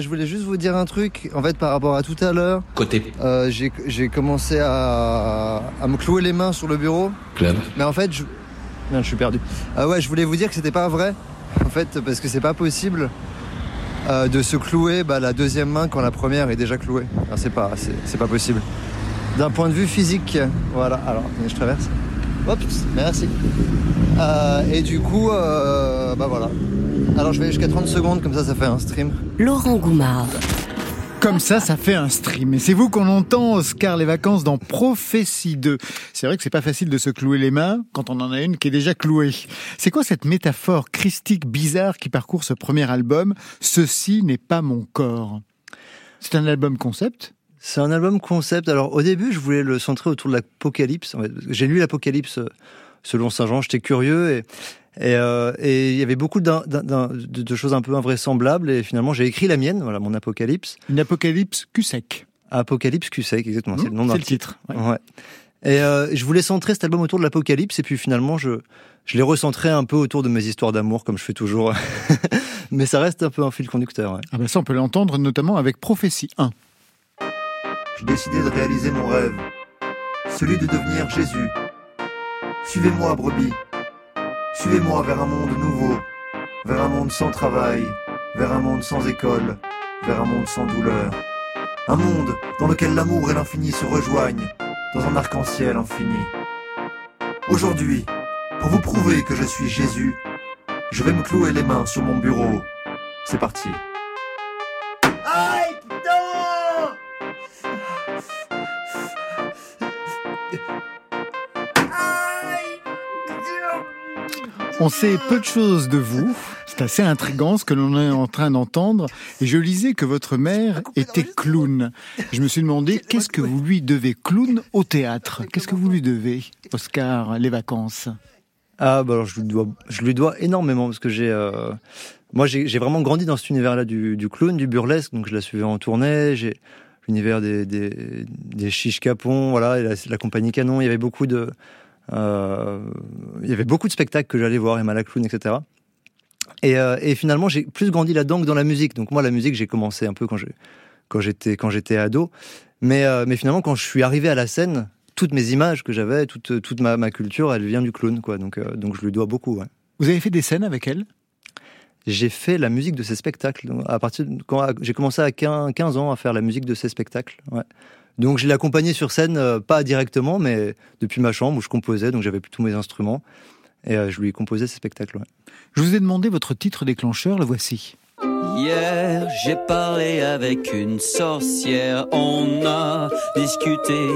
Je voulais juste vous dire un truc. En fait, par rapport à tout à l'heure, Côté euh, j'ai commencé à, à me clouer les mains sur le bureau. club. Mais en fait, je, Merde, je suis perdu. Ah ouais, je voulais vous dire que c'était pas vrai. En fait, parce que c'est pas possible. euh, de se clouer bah, la deuxième main quand la première est déjà clouée. C'est pas, c'est, pas possible. D'un point de vue physique, voilà. Alors, je traverse. Hop, merci. Euh, et du coup, euh, bah voilà. Alors je vais jusqu'à 30 secondes, comme ça, ça fait un stream. Laurent Goumard. Comme ça, ça fait un stream. Et c'est vous qu'on entend, Oscar, les vacances dans Prophétie 2. C'est vrai que c'est pas facile de se clouer les mains quand on en a une qui est déjà clouée. C'est quoi cette métaphore christique bizarre qui parcourt ce premier album? Ceci n'est pas mon corps. C'est un album concept? C'est un album concept. Alors au début, je voulais le centrer autour de l'Apocalypse. J'ai lu l'Apocalypse euh, selon Saint Jean, j'étais curieux et et, euh, et il y avait beaucoup d'un- d'un- d'un- de, de choses un peu invraisemblables et finalement j'ai écrit la mienne, voilà mon Apocalypse. Une apocalypse cul sec. Apocalypse Q sec, exactement, c'est le nom d'un c'est le titre. ouais. Ouais. Et euh, je voulais centrer cet album autour de l'apocalypse et puis finalement je je l'ai recentré un peu autour de mes histoires d'amour comme je fais toujours. Mais ça reste un peu un fil conducteur. ouais. Ah ben ça, on peut l'entendre notamment avec Prophétie 1. J'ai décidé de réaliser mon rêve, celui de devenir Jésus. Suivez-moi, brebis. Suivez-moi vers un monde nouveau, vers un monde sans travail, vers un monde sans école, vers un monde sans douleur. Un monde dans lequel l'amour et l'infini se rejoignent, dans un arc-en-ciel infini. Aujourd'hui, pour vous prouver que je suis Jésus, je vais me clouer les mains sur mon bureau. C'est parti. On sait peu de choses de vous. C'est assez intrigant ce que l'on est en train d'entendre. Et je lisais que votre mère était clown. Je me suis demandé qu'est-ce que vous lui devez? Clown au théâtre. Qu'est-ce que vous lui devez, Oscar, les vacances? Ah bah alors je lui dois je lui dois énormément parce que j'ai euh, moi j'ai vraiment grandi dans cet univers-là du, du clown, du burlesque, donc je la suivais en tournée. J'ai l'univers des des des chiches capons, voilà, et la, la compagnie Canon. Il y avait beaucoup de il y avait beaucoup de spectacles que j'allais voir, Emma la clown, etc. Et, euh, et finalement, j'ai plus grandi là-dedans que dans la musique. Donc moi, la musique, j'ai commencé un peu quand j'étais quand j'étais ado. Mais euh, mais finalement, quand je suis arrivé à la scène, toutes mes images que j'avais, toute toute ma, culture, elle vient du clown, quoi. Donc euh, donc je lui dois beaucoup. Vous avez fait des scènes avec elle? J'ai fait la musique de ces spectacles. Donc, À partir de quand j'ai commencé à 15, 15 ans à faire la musique de ces spectacles. Ouais. Donc je l'ai accompagnée sur scène, euh, pas directement, mais depuis ma chambre où je composais, donc j'avais tous mes instruments et euh, je lui composais ces spectacles. ouais. Je vous ai demandé votre titre déclencheur, le voici. Hier, j'ai parlé avec une sorcière. On a discuté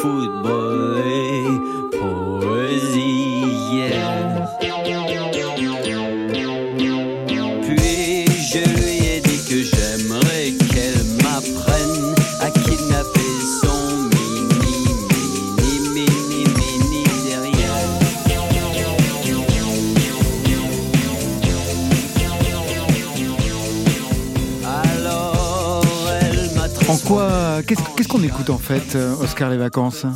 football et Qu'est-ce qu'on écoute en fait, euh, Oscar, les vacances?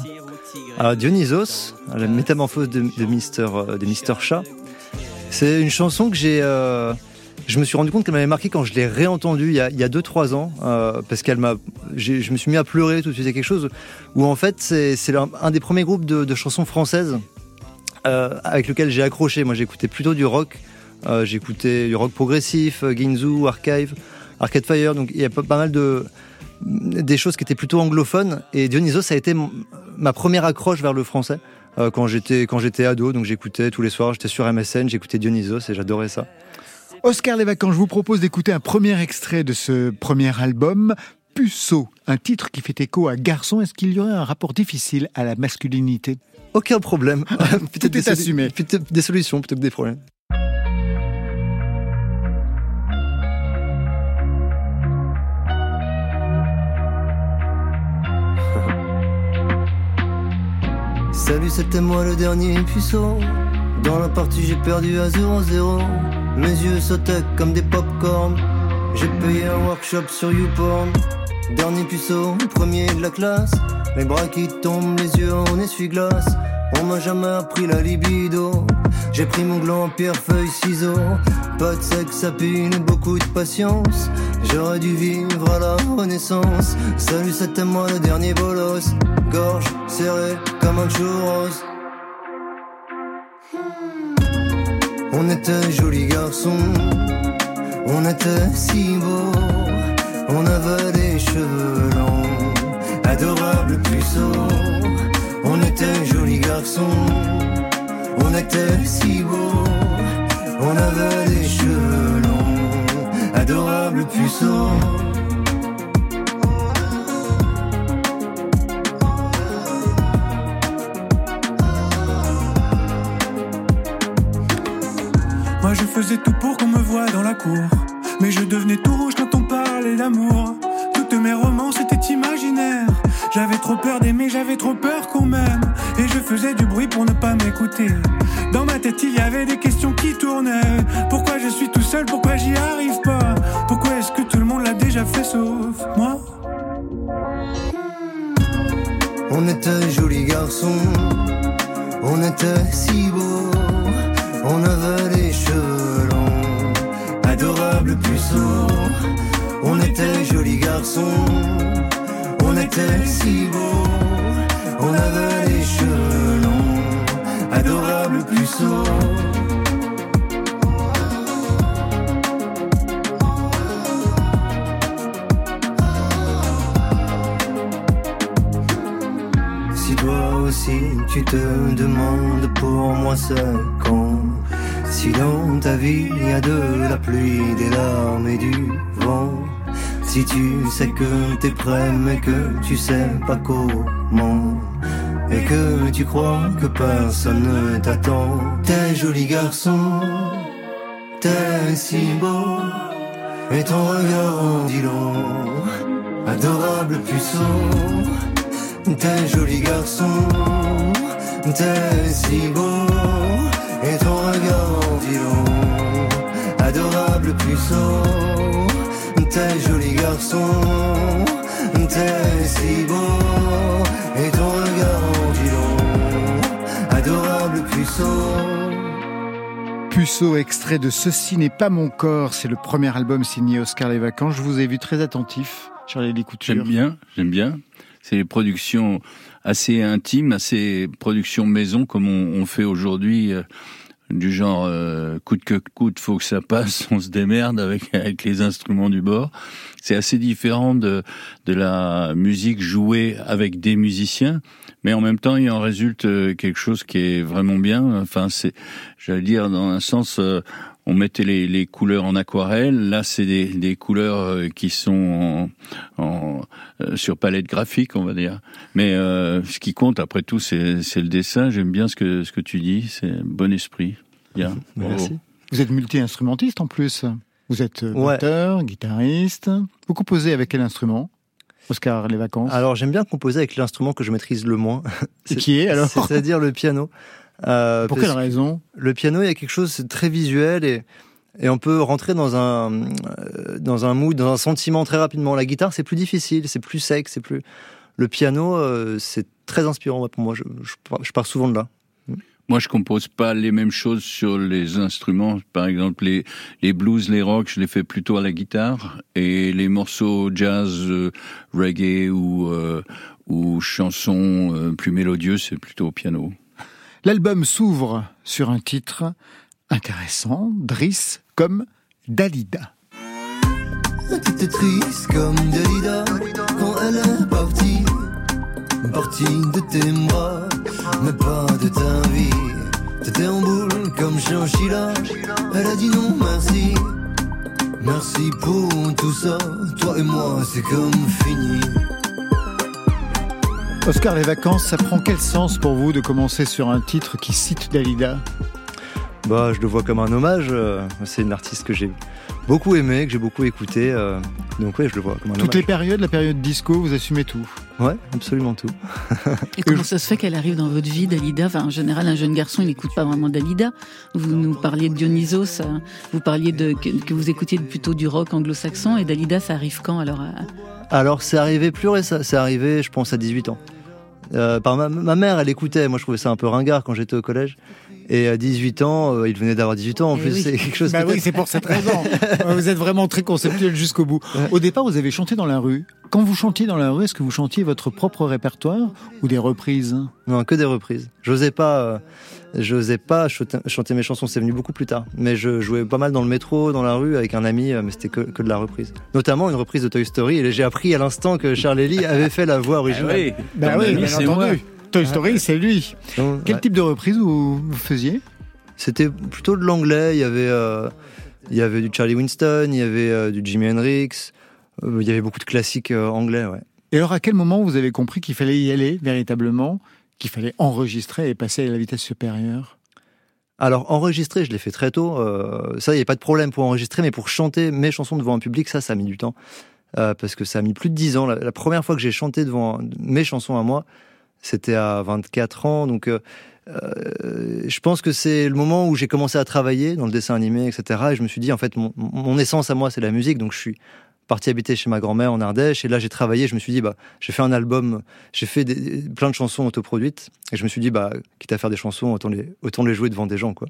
Alors Dionysos, la métamorphose de, de Mister euh, de Mister Chat. C'est une chanson que j'ai. euh, je me suis rendu compte qu'elle m'avait marqué quand je l'ai réentendue il y a, il y a 2-3 ans, parce qu'elle m'a. Je me suis mis à pleurer tout de suite. C'est quelque chose où en fait c'est un, des premiers groupes de, chansons françaises avec lequel j'ai accroché. Moi j'écoutais plutôt du rock. J'écoutais du rock progressif, Ginzu, Archive, Arcade Fire. Donc il y a pas mal de des choses qui étaient plutôt anglophones. Et Dionysos ça a été ma première accroche vers le français euh, quand j'étais quand j'étais ado. Donc j'écoutais tous les soirs. J'étais sur MSN, j'écoutais Dionysos et j'adorais ça. Oscar les vacances, je vous propose d'écouter un premier extrait de ce premier album, Puceau, un titre qui fait écho à garçon. Est-ce qu'il y aurait un rapport difficile à la masculinité? Aucun problème. peut-être des, assumé. peut-être des solutions plutôt que des problèmes. Salut, c'était moi le dernier puceau. Dans la partie, j'ai perdu à 0-0. Mes yeux sautaient comme des pop-corn. J'ai payé un workshop sur YouPorn. Dernier puceau, premier de la classe. Les bras qui tombent, les yeux en essuie-glace. On m'a jamais appris la libido. J'ai pris mon gland, pierre, feuille, ciseaux. Pas de sexe à beaucoup de patience. J'aurais dû vivre à la renaissance. Salut, c'était moi le dernier bolos. Gorge serrée comme un churros. On était jolis garçons. On était si beaux, on avait les cheveux longs, adorables puceaux. On était jolis garçons, on était si beaux, on avait les cheveux longs, adorables puceaux. Moi je faisais tout pour qu'on me voie dans la cour. Mais je devenais tout rouge quand on parlait d'amour. Toutes mes romances étaient imaginaires. J'avais trop peur d'aimer, j'avais trop peur qu'on m'aime. Et je faisais du bruit pour ne pas m'écouter. Dans ma tête il y avait des questions qui tournaient. Pourquoi je suis tout seul, pourquoi j'y arrive pas? Pourquoi est-ce que tout le monde l'a déjà fait sauf moi? On était jolis garçons, on était si beaux, on avait les cheveux longs, adorables puceaux. On était jolis garçons, si beaux, on avait les cheveux longs, adorables puceaux. Si toi aussi tu te demandes pour moi c'est quand Si dans ta vie y a de la pluie, des larmes et du vent Si tu sais que t'es prêt mais que tu sais pas comment Et que tu crois que personne ne t'attend. T'es joli garçon, t'es si beau Et ton regard en dit long. Adorable puceau T'es joli garçon, t'es si beau, et ton regard en dit. Adorable puceau, t'es joli garçon, t'es si beau, et ton regard en dit long. Adorable puceau. Puceau, extrait de Ceci n'est pas mon corps, c'est le premier album signé Oscar Les Vacances. Je vous ai vu très attentif, Charlie Couture. J'aime bien, j'aime bien. C'est des productions assez intimes, assez productions maison comme on, on fait aujourd'hui, euh, du genre euh, coûte que coûte, faut que ça passe, on se démerde avec avec les instruments du bord. C'est assez différent de de la musique jouée avec des musiciens, mais en même temps il en résulte euh, quelque chose qui est vraiment bien. Enfin c'est, j'allais dire dans un sens. euh, on mettait les, les couleurs en aquarelle. Là, c'est des, des couleurs euh, qui sont en, en, euh, sur palette graphique, on va dire. Mais euh, ce qui compte, après tout, c'est c'est le dessin. J'aime bien ce que ce que tu dis. C'est bon esprit. Bien. Merci. Vous êtes multi-instrumentiste en plus. Vous êtes Ouais. batteur, guitariste. Vous composez avec quel instrument Oscar Les Vacances? Alors j'aime bien composer avec l'instrument que je maîtrise le moins. Et qui est, alors? C'est-à-dire le piano. Euh, Pour quelle que raison Le piano, il y a quelque chose de très visuel et, et on peut rentrer dans un, euh, dans un mood, dans un sentiment très rapidement. La guitare, c'est plus difficile, c'est plus sec, c'est plus. Le piano, euh, c'est très inspirant pour moi. Je, je pars- je pars souvent de là. Moi, je compose pas les mêmes choses sur les instruments. Par exemple, les, les blues, les rocks, je les fais plutôt à la guitare. Et les morceaux jazz, euh, reggae ou, euh, ou chansons euh, plus mélodieuses, c'est plutôt au piano. L'album s'ouvre sur un titre intéressant, Driss, comme Dalida. T'étais triste comme Dalida quand elle est partie. Partie de tes bras, mais pas de ta vie. T'étais en boule comme Chinchilla. Elle a dit non merci. Merci pour tout ça. Toi et moi, c'est comme fini. Oscar Les Vacances, ça prend quel sens pour vous de commencer sur un titre qui cite Dalida? Bah, je le vois comme un hommage. euh, C'est une artiste que j'ai beaucoup aimée, que j'ai beaucoup écoutée. euh, donc ouais, je le vois comme un Toutes les périodes, la période disco, vous assumez tout Ouais, absolument tout. Et comment ça se fait qu'elle arrive dans votre vie, Dalida? Enfin, en général, un jeune garçon, il n'écoute pas vraiment Dalida. Vous nous parliez de Dionysos, euh, vous parliez de que, que vous écoutiez plutôt du rock anglo-saxon, et Dalida, ça arrive quand alors Alors, c'est arrivé plus récent. C'est arrivé, je pense, à 18 ans. Euh, par ma, ma mère, elle écoutait. Moi, je trouvais ça un peu ringard quand j'étais au collège. Et à 18 ans, euh, il venait d'avoir 18 ans. En Eh plus, oui. c'est quelque chose. Bah oui, c'est pour cette raison. vous êtes vraiment très conceptuel jusqu'au bout. Au départ, vous avez chanté dans la rue. Quand vous chantiez dans la rue, est-ce que vous chantiez votre propre répertoire ou des reprises? Non, que des reprises. J'osais pas, euh, j'osais pas chanter, mes chansons. C'est venu beaucoup plus tard. Mais je jouais pas mal dans le métro, dans la rue, avec un ami. euh, Mais c'était que, que de la reprise. Notamment une reprise de Toy Story. Et j'ai appris à l'instant que Charles Ely avait fait la voix originale. oui. Bah oui, c'est moi. Toy Story, c'est lui. Donc, Quel ouais. type de reprise vous, vous faisiez? C'était plutôt de l'anglais. Il y avait, euh, il y avait du Charlie Winston, il y avait euh, du Jimi Hendrix. euh, il y avait beaucoup de classiques euh, anglais. Ouais. Et alors, à quel moment vous avez compris qu'il fallait y aller véritablement, qu'il fallait enregistrer et passer à la vitesse supérieure? Alors enregistrer, je l'ai fait très tôt. euh, ça, il n'y a pas de problème pour enregistrer, mais pour chanter mes chansons devant un public, ça, ça a mis du temps. Euh, parce que ça a mis plus de 10 ans. La, la première fois que j'ai chanté devant mes chansons à moi, c'était à 24 ans. Donc, euh, euh, je pense que c'est le moment où j'ai commencé à travailler dans le dessin animé, etc. Et je me suis dit, en fait, mon, essence à moi, c'est la musique. Donc, je suis parti habiter chez ma grand-mère en Ardèche. Et là, j'ai travaillé. Je me suis dit, bah, j'ai fait un album, j'ai fait des- plein de chansons autoproduites. Et je me suis dit, bah, quitte à faire des chansons, autant les, autant les jouer devant des gens, quoi.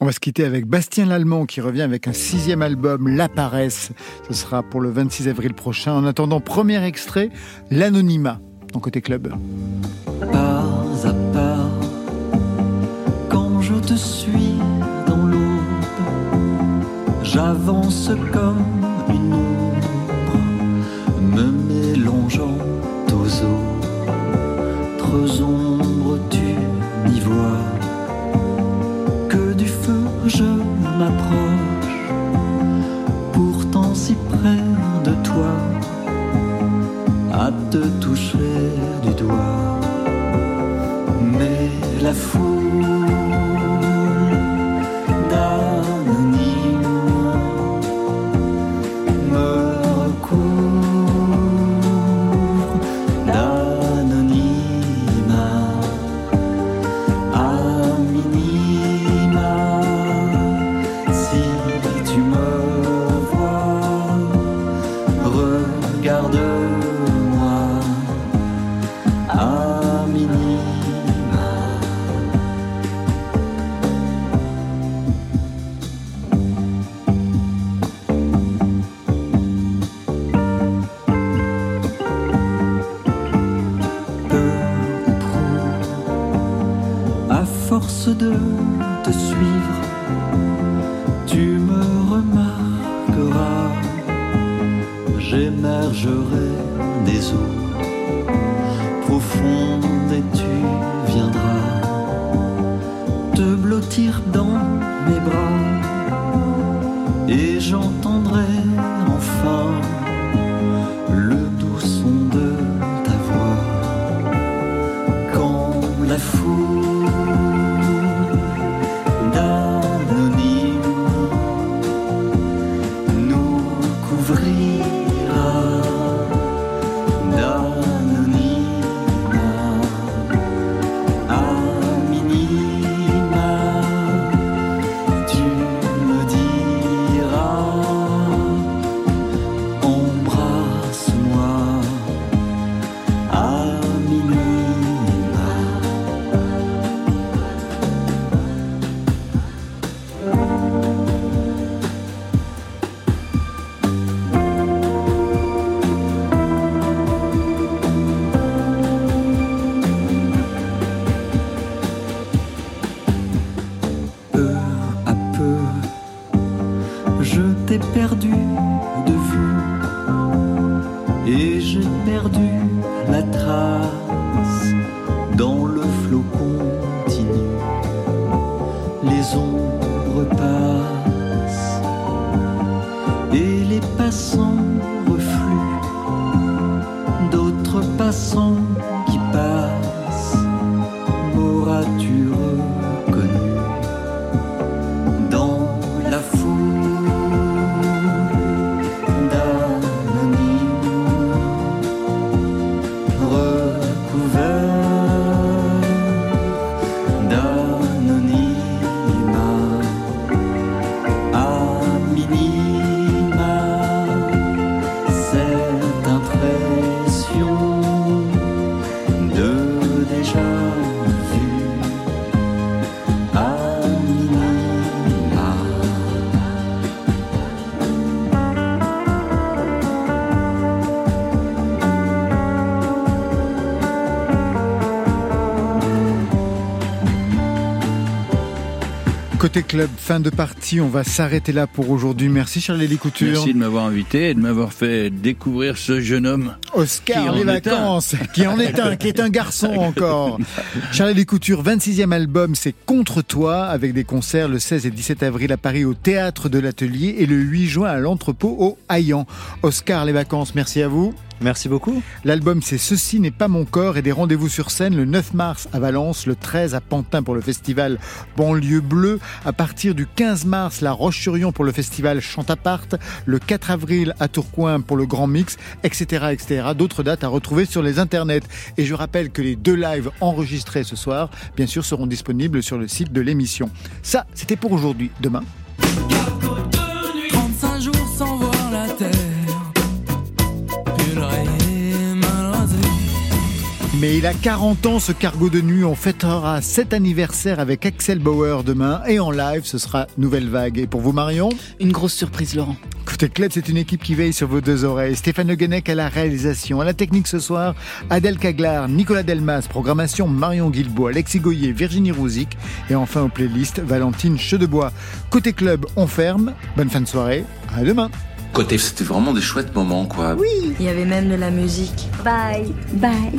On va se quitter avec Bastien Lallemand qui revient avec un sixième album, La Paresse. Ce sera pour le 26 avril prochain. En attendant, premier extrait, L'Anonymat, côté club. pas à pas. Quand je te suis dans l'aube, j'avance comme ouvrir. Côté club, fin de partie, on va s'arrêter là pour aujourd'hui. Merci Charlie Couture. Merci de m'avoir invité et de m'avoir fait découvrir ce jeune homme. Oscar, les vacances, qui en est un, qui est un garçon encore. Charlie Couture, 26e album, c'est Contre toi, avec des concerts le 16 et 17 avril à Paris au Théâtre de l'Atelier et le 8 juin à l'Entrepôt au Haillan. Oscar, les vacances, merci à vous. Merci beaucoup. L'album c'est Ceci n'est pas mon corps et des rendez-vous sur scène le 9 mars à Valence, le 13 à Pantin pour le festival Banlieue Bleue, à partir du 15 mars La Roche-sur-Yon pour le festival Chantapart, le 4 avril à Tourcoing pour le Grand Mix, etc. etc. D'autres dates à retrouver sur les internets. Et je rappelle que les deux lives enregistrés ce soir, bien sûr, seront disponibles sur le site de l'émission. Ça, c'était pour aujourd'hui. Demain, Mais il a 40 ans ce cargo de nuit. On fêtera cet anniversaire avec Axel Bauer demain. Et en live, ce sera Nouvelle Vague. Et pour vous, Marion? Une grosse surprise, Laurent. Côté Club, c'est une équipe qui veille sur vos deux oreilles. Stéphane Le Guenec à la réalisation, à la technique ce soir, Adèle Caglar, Nicolas Delmas, programmation Marion Guilbault, Alexis Goyer, Virginie Rouzic et enfin aux playlists Valentine Chedebois. Côté Club, on ferme. Bonne fin de soirée. À demain. Côté, c'était vraiment des chouettes moments, quoi. Il y avait même de la musique. Bye. Bye.